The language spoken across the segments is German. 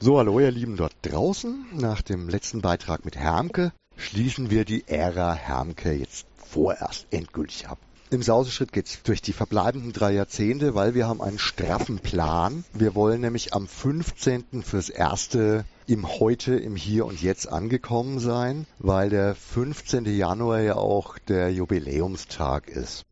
So, hallo ihr Lieben dort draußen. Nach dem letzten Beitrag mit Hermke schließen wir die Ära Hermke jetzt vorerst endgültig ab. Im Sauseschritt geht's durch die verbleibenden drei Jahrzehnte, weil wir haben einen straffen Plan. Wir wollen nämlich am 15. fürs erste im Heute, im Hier und Jetzt angekommen sein, weil der 15. Januar ja auch der Jubiläumstag ist.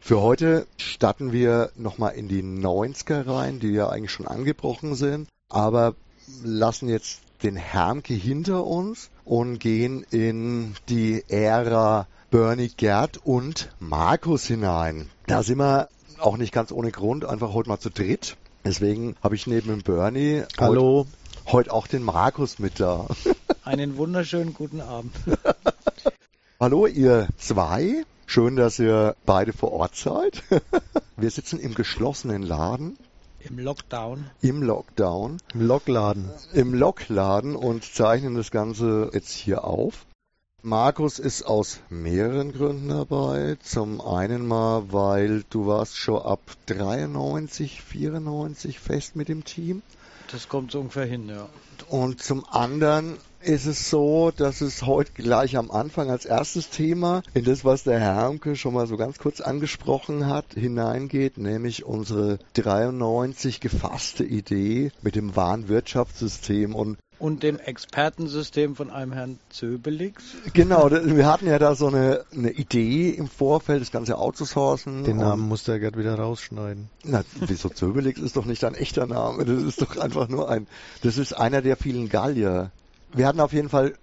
Für heute starten wir nochmal in die 90er rein, die ja eigentlich schon angebrochen sind, aber lassen jetzt den Hermke hinter uns und gehen in die Ära Bernie Gerd und Markus hinein. Da sind wir auch nicht ganz ohne Grund, einfach heute mal zu dritt. Deswegen habe ich neben dem Bernie Hallo. Heute, heute auch den Markus mit da. Einen wunderschönen guten Abend. Hallo ihr zwei. Schön, dass ihr beide vor Ort seid. Wir sitzen im geschlossenen Laden. Im Lockdown. Im Lockdown. Im Lockladen. Im Lockladen und zeichnen das Ganze jetzt hier auf. Markus ist aus mehreren Gründen dabei. Zum einen mal, weil du warst schon ab 93, 94 fest mit dem Team. Das kommt so ungefähr hin, ja. Und zum anderen ist es so, dass es heute gleich am Anfang als erstes Thema in das, was der Herr Hermke schon mal so ganz kurz angesprochen hat, hineingeht, nämlich unsere 93 gefasste Idee mit dem Warenwirtschaftssystem und und dem Expertensystem von einem Herrn Zöbelix. Genau, wir hatten ja da so eine, eine Idee im Vorfeld, das ganze outzusourcen. Den Namen muss der Gerd wieder rausschneiden. Na, wieso Zöbelix ist doch nicht ein echter Name, das ist doch einfach nur ein, das ist einer der vielen Gallier. Wir hatten auf jeden Fall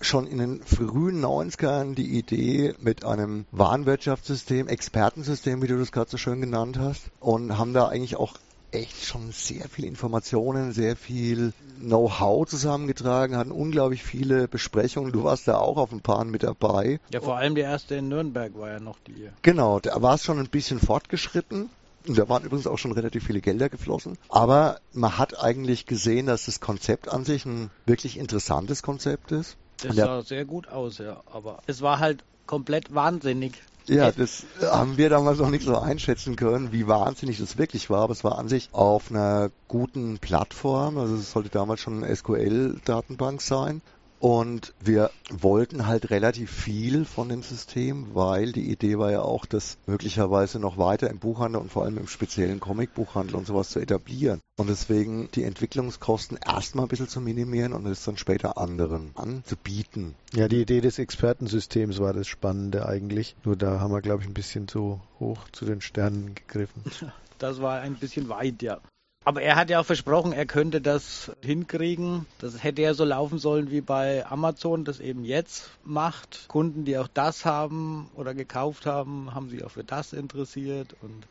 schon in den frühen 90ern die Idee mit einem Warenwirtschaftssystem, Expertensystem, wie du das gerade so schön genannt hast, und haben da eigentlich auch echt schon sehr viel Informationen, sehr viel Know-how zusammengetragen, hatten unglaublich viele Besprechungen. Du warst da auch auf ein paar mit dabei. Ja, vor allem die erste in Nürnberg war ja noch die. Genau, da war es schon ein bisschen fortgeschritten. Da waren übrigens auch schon relativ viele Gelder geflossen. Aber man hat eigentlich gesehen, dass das Konzept an sich ein wirklich interessantes Konzept ist. Das sah sehr gut aus, ja. Aber es war halt komplett wahnsinnig. Ja, das haben wir damals noch nicht so einschätzen können, wie wahnsinnig das wirklich war. Aber es war an sich auf einer guten Plattform. Also es sollte damals schon eine SQL-Datenbank sein. Und wir wollten halt relativ viel von dem System, weil die Idee war ja auch, das möglicherweise noch weiter im Buchhandel und vor allem im speziellen Comicbuchhandel und sowas zu etablieren. Und deswegen die Entwicklungskosten erstmal ein bisschen zu minimieren und es dann später anderen anzubieten. Ja, die Idee des Expertensystems war das Spannende eigentlich. Nur da haben wir, glaube ich, ein bisschen zu hoch zu den Sternen gegriffen. Das war ein bisschen weit, ja. Aber er hat ja auch versprochen, er könnte das hinkriegen. Das hätte ja so laufen sollen wie bei Amazon, das eben jetzt macht. Kunden, die auch das haben oder gekauft haben, haben sich auch für das interessiert und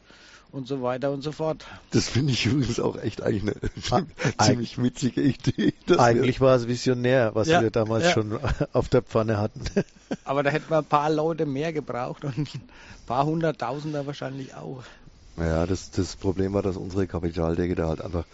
und so weiter und so fort. Das finde ich übrigens auch echt eigentlich eine ziemlich witzige Idee. Eigentlich war es visionär, was ja, wir damals ja. schon auf der Pfanne hatten. Aber da hätten wir ein paar Leute mehr gebraucht und ein paar hunderttausender wahrscheinlich auch. Ja, das, das Problem war, dass unsere Kapitaldecke da halt einfach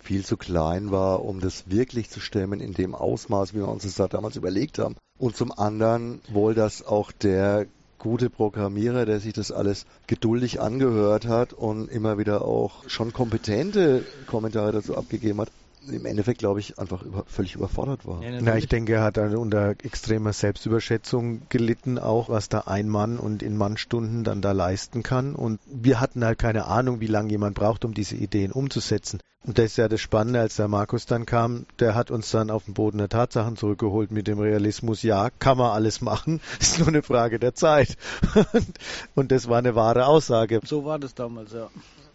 viel zu klein war, um das wirklich zu stemmen in dem Ausmaß, wie wir uns das da damals überlegt haben. Und zum anderen wohl, dass auch der gute Programmierer, der sich das alles geduldig angehört hat und immer wieder auch schon kompetente Kommentare dazu abgegeben hat, im Endeffekt, glaube ich, einfach über, völlig überfordert war. Ja, Na, ich denke, er hat dann unter extremer Selbstüberschätzung gelitten, auch was da ein Mann und in Mannstunden dann da leisten kann. Und wir hatten halt keine Ahnung, wie lange jemand braucht, um diese Ideen umzusetzen. Und das ist ja das Spannende, als der Markus dann kam, der hat uns dann auf den Boden der Tatsachen zurückgeholt mit dem Realismus, ja, kann man alles machen, ist nur eine Frage der Zeit. und das war eine wahre Aussage. So war das damals, ja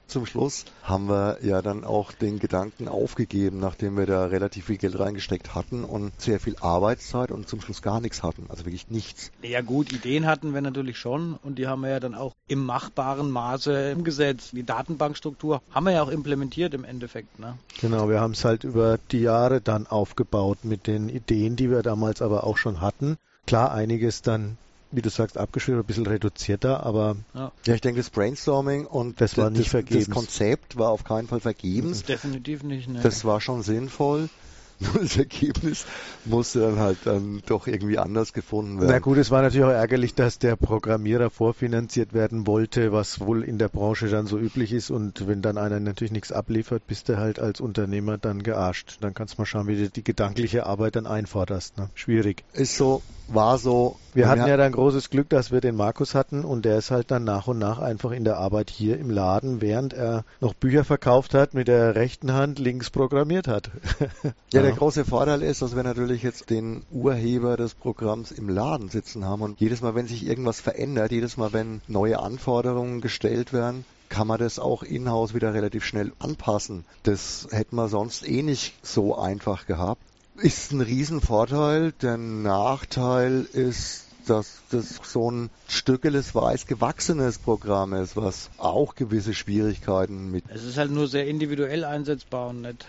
zum Schluss haben wir ja dann auch den Gedanken aufgegeben, nachdem wir da relativ viel Geld reingesteckt hatten und sehr viel Arbeitszeit und zum Schluss gar nichts hatten, also wirklich nichts. Ja gut, Ideen hatten wir natürlich schon und die haben wir ja dann auch im machbaren Maße umgesetzt. Die Datenbankstruktur haben wir ja auch implementiert im Endeffekt. Ne? Genau, wir haben es halt über die Jahre dann aufgebaut mit den Ideen, die wir damals aber auch schon hatten. Klar, einiges dann wie du sagst, abgeschrieben, ein bisschen reduzierter, aber. Ja, ja ich denke, das Brainstorming und das, war nicht das, das Konzept war auf keinen Fall vergebens. Definitiv nicht. Ne. Das war schon sinnvoll. Nur das Ergebnis musste dann halt dann doch irgendwie anders gefunden werden. Na gut, es war natürlich auch ärgerlich, dass der Programmierer vorfinanziert werden wollte, was wohl in der Branche dann so üblich ist. Und wenn dann einer natürlich nichts abliefert, bist du halt als Unternehmer dann gearscht. Dann kannst du mal schauen, wie du die gedankliche Arbeit dann einforderst. Ne? Schwierig. Ist so, war so. Wir hatten ja dann großes Glück, dass wir den Markus hatten und der ist halt dann nach und nach einfach in der Arbeit hier im Laden, während er noch Bücher verkauft hat, mit der rechten Hand links programmiert hat. ja, der große Vorteil ist, dass wir natürlich jetzt den Urheber des Programms im Laden sitzen haben und jedes Mal, wenn sich irgendwas verändert, jedes Mal, wenn neue Anforderungen gestellt werden, kann man das auch in-house wieder relativ schnell anpassen. Das hätten wir sonst eh nicht so einfach gehabt ist ein Riesenvorteil. Der Nachteil ist, dass das so ein stückeles weiß gewachsenes Programm ist, was auch gewisse Schwierigkeiten mit. Es ist halt nur sehr individuell einsetzbar und nicht,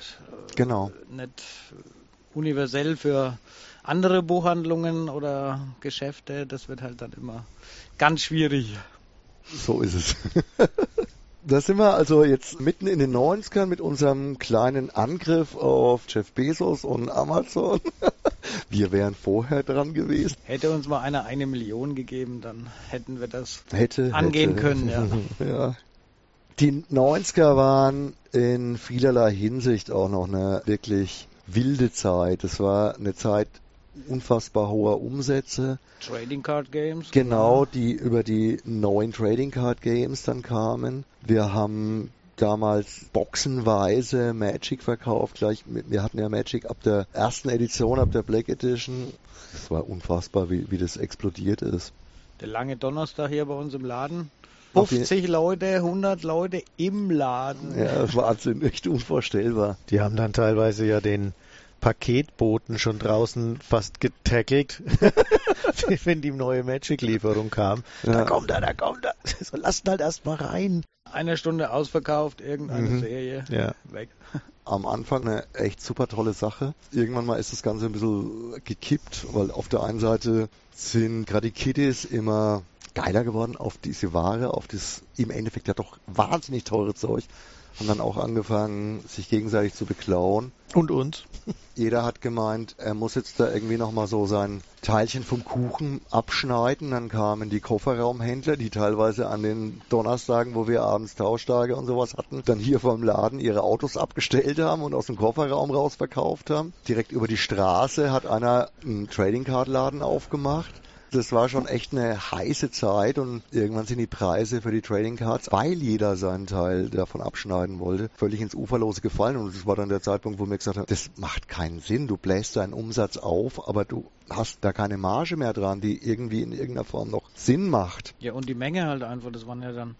genau. nicht universell für andere Buchhandlungen oder Geschäfte. Das wird halt dann immer ganz schwierig. So ist es. Da sind wir also jetzt mitten in den 90ern mit unserem kleinen Angriff auf Jeff Bezos und Amazon. Wir wären vorher dran gewesen. Hätte uns mal einer eine Million gegeben, dann hätten wir das hätte, angehen hätte. können. Ja. ja. Die 90er waren in vielerlei Hinsicht auch noch eine wirklich wilde Zeit. Es war eine Zeit unfassbar hoher Umsätze. Trading Card Games. Genau, die über die neuen Trading Card Games dann kamen. Wir haben damals boxenweise Magic verkauft. Gleich, wir hatten ja Magic ab der ersten Edition, ab der Black Edition. Es war unfassbar, wie, wie das explodiert ist. Der lange Donnerstag hier bei uns im Laden. 50 Leute, 100 Leute im Laden. Ja, Wahnsinn, echt unvorstellbar. Die haben dann teilweise ja den Paketboten schon draußen fast getackelt, wenn die neue Magic-Lieferung kam. Ja. Da kommt er, da kommt er. So, lasst halt erst mal rein. Eine Stunde ausverkauft, irgendeine mhm. Serie, ja. weg. Am Anfang eine echt super tolle Sache. Irgendwann mal ist das Ganze ein bisschen gekippt, weil auf der einen Seite sind gerade die Kiddies immer geiler geworden auf diese Ware, auf das im Endeffekt ja doch wahnsinnig teure Zeug haben dann auch angefangen, sich gegenseitig zu beklauen. Und uns. Jeder hat gemeint, er muss jetzt da irgendwie nochmal so sein Teilchen vom Kuchen abschneiden. Dann kamen die Kofferraumhändler, die teilweise an den Donnerstagen, wo wir abends Tauschtage und sowas hatten, dann hier vom Laden ihre Autos abgestellt haben und aus dem Kofferraum raus verkauft haben. Direkt über die Straße hat einer einen Trading Card Laden aufgemacht. Das war schon echt eine heiße Zeit und irgendwann sind die Preise für die Trading Cards, weil jeder seinen Teil davon abschneiden wollte, völlig ins Uferlose gefallen. Und das war dann der Zeitpunkt, wo mir gesagt haben, das macht keinen Sinn. Du bläst deinen Umsatz auf, aber du hast da keine Marge mehr dran, die irgendwie in irgendeiner Form noch Sinn macht. Ja, und die Menge halt einfach, das waren ja dann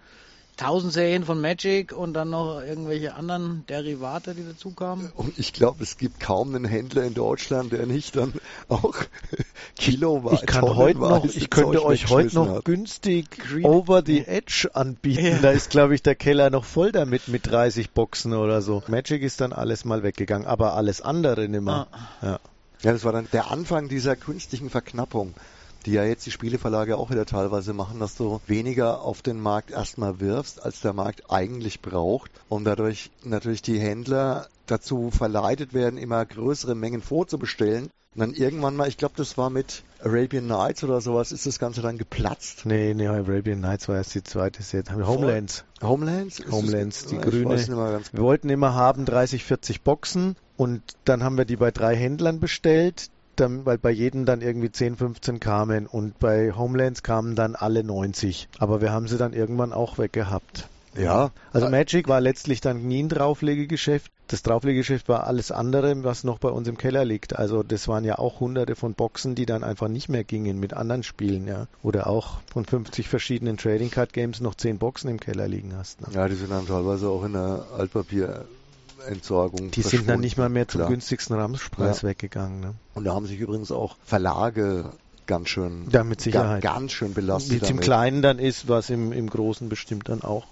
1000 Serien von Magic und dann noch irgendwelche anderen Derivate, die dazu kamen. Und ich glaube, es gibt kaum einen Händler in Deutschland, der nicht dann auch Kilowatt. Ich kann heute noch, ich könnte euch heute noch hat. günstig Green Over the Edge anbieten. Ja. Da ist, glaube ich, der Keller noch voll damit mit 30 Boxen oder so. Magic ist dann alles mal weggegangen, aber alles andere nimmer. Ah. Ja. ja, das war dann der Anfang dieser künstlichen Verknappung die ja jetzt die Spieleverlage auch wieder teilweise machen, dass du weniger auf den Markt erstmal wirfst, als der Markt eigentlich braucht und dadurch natürlich die Händler dazu verleitet werden, immer größere Mengen vorzubestellen. Und dann irgendwann mal, ich glaube, das war mit Arabian Nights oder sowas, ist das Ganze dann geplatzt. Nee, nee, Arabian Nights war erst die zweite Set. Homelands. Homelands? Homelands, die grüne. Wir wollten immer haben 30, 40 Boxen und dann haben wir die bei drei Händlern bestellt dann, weil bei jedem dann irgendwie 10, 15 kamen und bei Homelands kamen dann alle 90. Aber wir haben sie dann irgendwann auch weggehabt. Ja. Also Magic war letztlich dann nie ein Drauflegegeschäft. Das Drauflegegeschäft war alles andere, was noch bei uns im Keller liegt. Also das waren ja auch hunderte von Boxen, die dann einfach nicht mehr gingen mit anderen Spielen, ja. Oder auch von 50 verschiedenen Trading Card Games noch 10 Boxen im Keller liegen hast. Ne? Ja, die sind dann teilweise auch in der Altpapier Entsorgung. Die sind dann nicht mal mehr zum Klar. günstigsten Ramspreis ja. weggegangen. Ne? Und da haben sich übrigens auch Verlage ganz schön, ja, mit Sicherheit. Ga, ganz schön belastet. Wie es im Kleinen dann ist, was im, im Großen bestimmt dann auch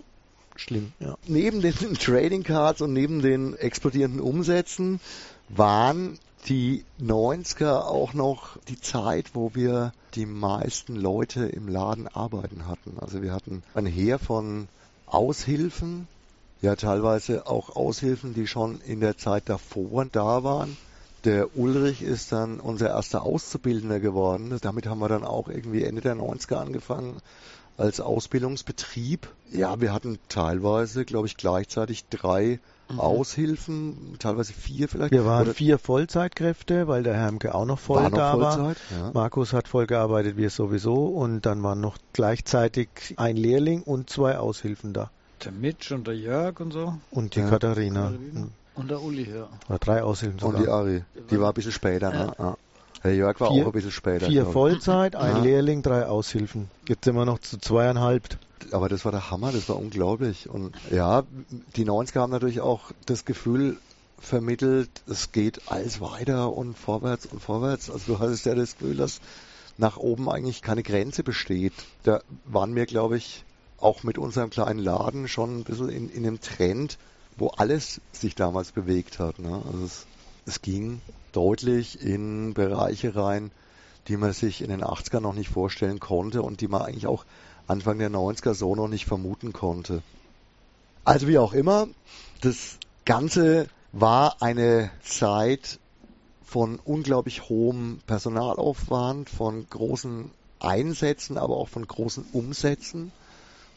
schlimm. Ja. Neben den Trading Cards und neben den explodierenden Umsätzen waren die 90er auch noch die Zeit, wo wir die meisten Leute im Laden arbeiten hatten. Also wir hatten ein Heer von Aushilfen, ja teilweise auch Aushilfen, die schon in der Zeit davor da waren, Der Ulrich ist dann unser erster Auszubildender geworden. Damit haben wir dann auch irgendwie Ende der 90er angefangen als Ausbildungsbetrieb. Ja, wir hatten teilweise, glaube ich, gleichzeitig drei mhm. Aushilfen, teilweise vier vielleicht. Wir waren Oder vier Vollzeitkräfte, weil der Hermke auch noch voll war da Vollzeit, war. Ja. Markus hat voll gearbeitet, wir sowieso. Und dann waren noch gleichzeitig ein Lehrling und zwei Aushilfen da. Der Mitch und der Jörg und so. Und die ja. Katharina. Katharina. Und der Uli, ja. Oder drei Aushilfen sogar. Und die Ari. Die war ein bisschen später, ne? Ja. Der Jörg war vier, auch ein bisschen später. Vier Vollzeit, ein ja. Lehrling, drei Aushilfen. Jetzt sind wir noch zu zweieinhalb. Aber das war der Hammer, das war unglaublich. Und ja, die 90er haben natürlich auch das Gefühl vermittelt, es geht alles weiter und vorwärts und vorwärts. Also du hattest ja das Gefühl, dass nach oben eigentlich keine Grenze besteht. Da waren wir, glaube ich, auch mit unserem kleinen Laden schon ein bisschen in, in einem Trend, wo alles sich damals bewegt hat. Ne? Also es, es ging deutlich in Bereiche rein, die man sich in den 80ern noch nicht vorstellen konnte und die man eigentlich auch Anfang der 90er so noch nicht vermuten konnte. Also wie auch immer, das Ganze war eine Zeit von unglaublich hohem Personalaufwand, von großen Einsätzen, aber auch von großen Umsätzen.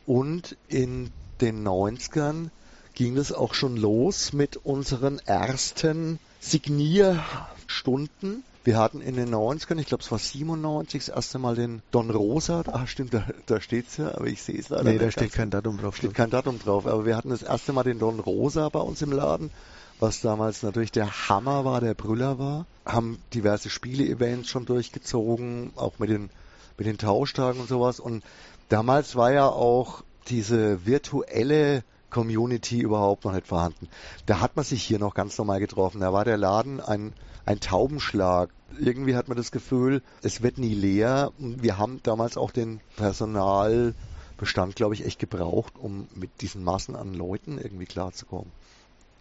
Und in den 90ern ging es auch schon los mit unseren ersten Signierstunden. Wir hatten in den 90ern, ich glaube es war 97, das erste Mal den Don Rosa. Ah, stimmt, da, da steht's ja, aber ich sehe es leider Nee, da steht kein Datum drauf. Steht kein Datum drauf, aber wir hatten das erste Mal den Don Rosa bei uns im Laden, was damals natürlich der Hammer war, der Brüller war. Haben diverse Spiele-Events schon durchgezogen, auch mit den, mit den Tauschtagen und sowas. Und damals war ja auch diese virtuelle Community überhaupt noch nicht vorhanden. Da hat man sich hier noch ganz normal getroffen. Da war der Laden ein, ein Taubenschlag. Irgendwie hat man das Gefühl, es wird nie leer. Wir haben damals auch den Personalbestand, glaube ich, echt gebraucht, um mit diesen Massen an Leuten irgendwie klarzukommen.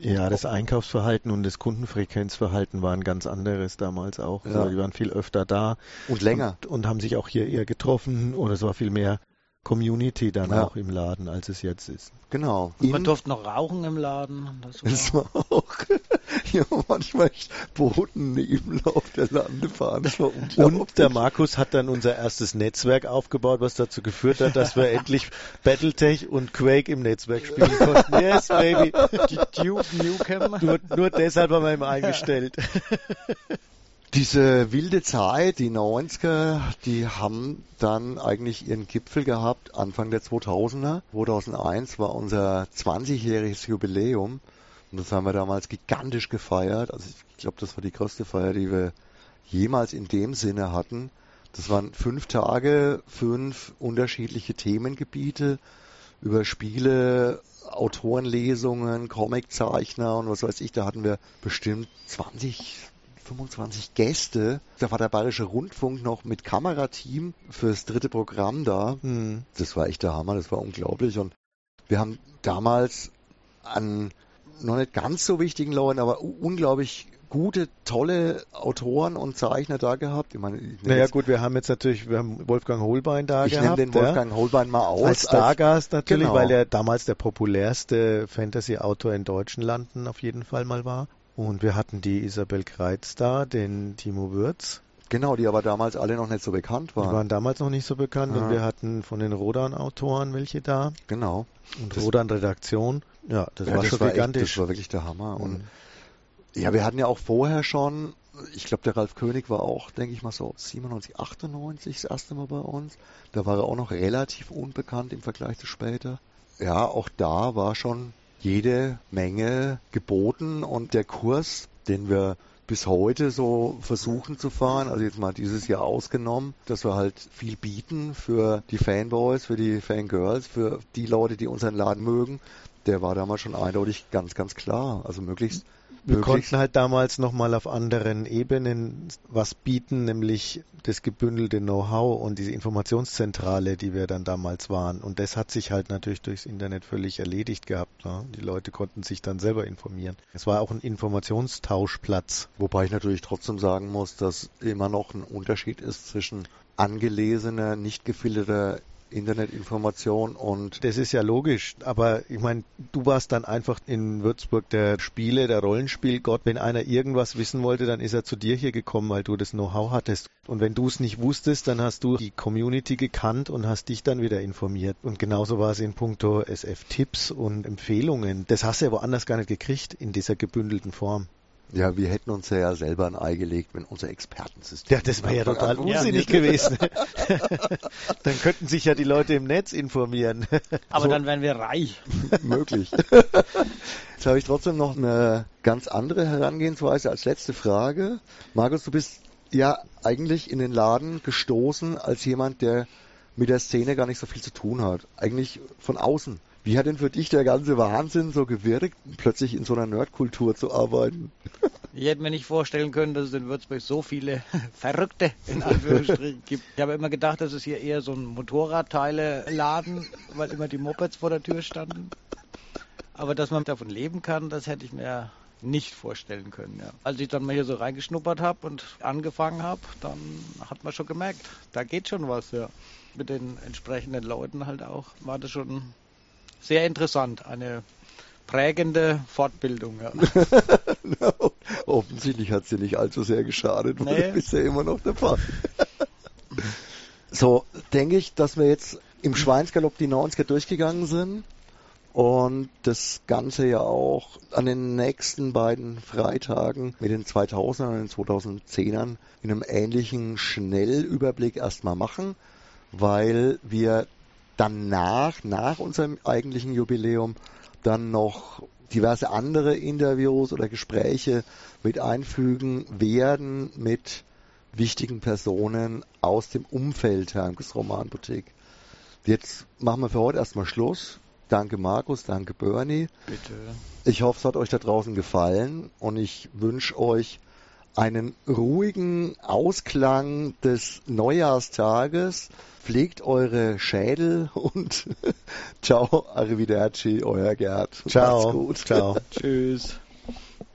Ja, das Einkaufsverhalten und das Kundenfrequenzverhalten waren ganz anderes damals auch. Ja. Also die waren viel öfter da. Und länger. Und, und, haben sich auch hier eher getroffen oder es war viel mehr Community dann ja. auch im Laden, als es jetzt ist. Genau. Und man durfte noch rauchen im Laden. Das war, das war auch ja, manchmal Boden Nebenlauf der Landebahn. Und der Markus hat dann unser erstes Netzwerk aufgebaut, was dazu geführt hat, dass wir endlich Battletech und Quake im Netzwerk spielen konnten. Yes, baby. Die Duke Nukem. Nur, nur deshalb haben wir ihn eingestellt. Diese wilde Zeit, die 90er, die haben dann eigentlich ihren Gipfel gehabt Anfang der 2000er. 2001 war unser 20-jähriges Jubiläum und das haben wir damals gigantisch gefeiert. Also ich glaube, das war die größte Feier, die wir jemals in dem Sinne hatten. Das waren fünf Tage, fünf unterschiedliche Themengebiete über Spiele, Autorenlesungen, Comiczeichner und was weiß ich. Da hatten wir bestimmt 20, 25 Gäste. Da war der Bayerische Rundfunk noch mit Kamerateam fürs dritte Programm da. Mhm. Das war echt der Hammer, das war unglaublich. Und wir haben damals an noch nicht ganz so wichtigen Leuten, aber unglaublich gute, tolle Autoren und Zeichner da gehabt. Ich meine, ich naja gut, wir haben jetzt natürlich, wir haben Wolfgang Holbein da ich gehabt. Ich nehme den Wolfgang ja. Holbein mal aus. Als Stargast natürlich, genau. weil er damals der populärste Fantasy-Autor in deutschen Landen auf jeden Fall mal war. Und wir hatten die Isabel Kreitz da, den Timo Würz. Genau, die aber damals alle noch nicht so bekannt waren. Die waren damals noch nicht so bekannt ja. und wir hatten von den Rodan-Autoren welche da. Genau. Und Rodan-Redaktion. Ja, das ja, war das schon war gigantisch. Echt, das war wirklich der Hammer. Mhm. Und ja, wir hatten ja auch vorher schon, ich glaube, der Ralf König war auch, denke ich mal so 97, 98 das erste Mal bei uns. Da war er auch noch relativ unbekannt im Vergleich zu später. Ja, auch da war schon jede Menge geboten und der Kurs, den wir bis heute so versuchen zu fahren, also jetzt mal dieses Jahr ausgenommen, dass wir halt viel bieten für die Fanboys, für die Fangirls, für die Leute, die unseren Laden mögen, der war damals schon eindeutig ganz, ganz klar. Also möglichst wir konnten halt damals nochmal auf anderen Ebenen was bieten, nämlich das gebündelte Know-how und diese Informationszentrale, die wir dann damals waren. Und das hat sich halt natürlich durchs Internet völlig erledigt gehabt. Ne? Die Leute konnten sich dann selber informieren. Es war auch ein Informationstauschplatz. Wobei ich natürlich trotzdem sagen muss, dass immer noch ein Unterschied ist zwischen angelesener, nicht gefilterter Internetinformation und das ist ja logisch, aber ich meine, du warst dann einfach in Würzburg der Spiele, der Rollenspielgott. Wenn einer irgendwas wissen wollte, dann ist er zu dir hier gekommen, weil du das Know-how hattest. Und wenn du es nicht wusstest, dann hast du die Community gekannt und hast dich dann wieder informiert. Und genauso war es in puncto SF-Tipps und Empfehlungen. Das hast du ja woanders gar nicht gekriegt in dieser gebündelten Form. Ja, wir hätten uns ja selber ein Ei gelegt, wenn unser Expertensystem. Ja, das wäre ja total unsinnig ja. gewesen. dann könnten sich ja die Leute im Netz informieren. Aber so. dann wären wir reich. Möglich. Jetzt habe ich trotzdem noch eine ganz andere Herangehensweise als letzte Frage. Markus, du bist ja eigentlich in den Laden gestoßen als jemand, der mit der Szene gar nicht so viel zu tun hat. Eigentlich von außen. Wie hat denn für dich der ganze Wahnsinn so gewirkt, plötzlich in so einer Nerdkultur zu arbeiten? Ich hätte mir nicht vorstellen können, dass es in Würzburg so viele Verrückte in Anführungsstrichen gibt. Ich habe immer gedacht, das ist hier eher so ein Motorradteile-Laden, weil immer die Mopeds vor der Tür standen. Aber dass man davon leben kann, das hätte ich mir nicht vorstellen können. Ja. Als ich dann mal hier so reingeschnuppert habe und angefangen habe, dann hat man schon gemerkt, da geht schon was. Ja. Mit den entsprechenden Leuten halt auch war das schon sehr interessant, eine prägende Fortbildung. Ja. offensichtlich hat es dir nicht allzu sehr geschadet, weil nee. du bist ja immer noch dabei. so, denke ich, dass wir jetzt im Schweinsgalopp die 90er durchgegangen sind und das Ganze ja auch an den nächsten beiden Freitagen mit den 2000ern und den 2010ern in einem ähnlichen Schnellüberblick erstmal machen, weil wir danach, nach unserem eigentlichen Jubiläum, dann noch diverse andere Interviews oder Gespräche mit einfügen werden mit wichtigen Personen aus dem Umfeld Hermkes Romanboutique. Jetzt machen wir für heute erstmal Schluss. Danke Markus, danke Bernie. Bitte. Ich hoffe, es hat euch da draußen gefallen und ich wünsche euch einen ruhigen Ausklang des Neujahrstages. Pflegt eure Schädel und ciao, arrivederci, euer Gerd. Ciao. Ciao. Tschüss.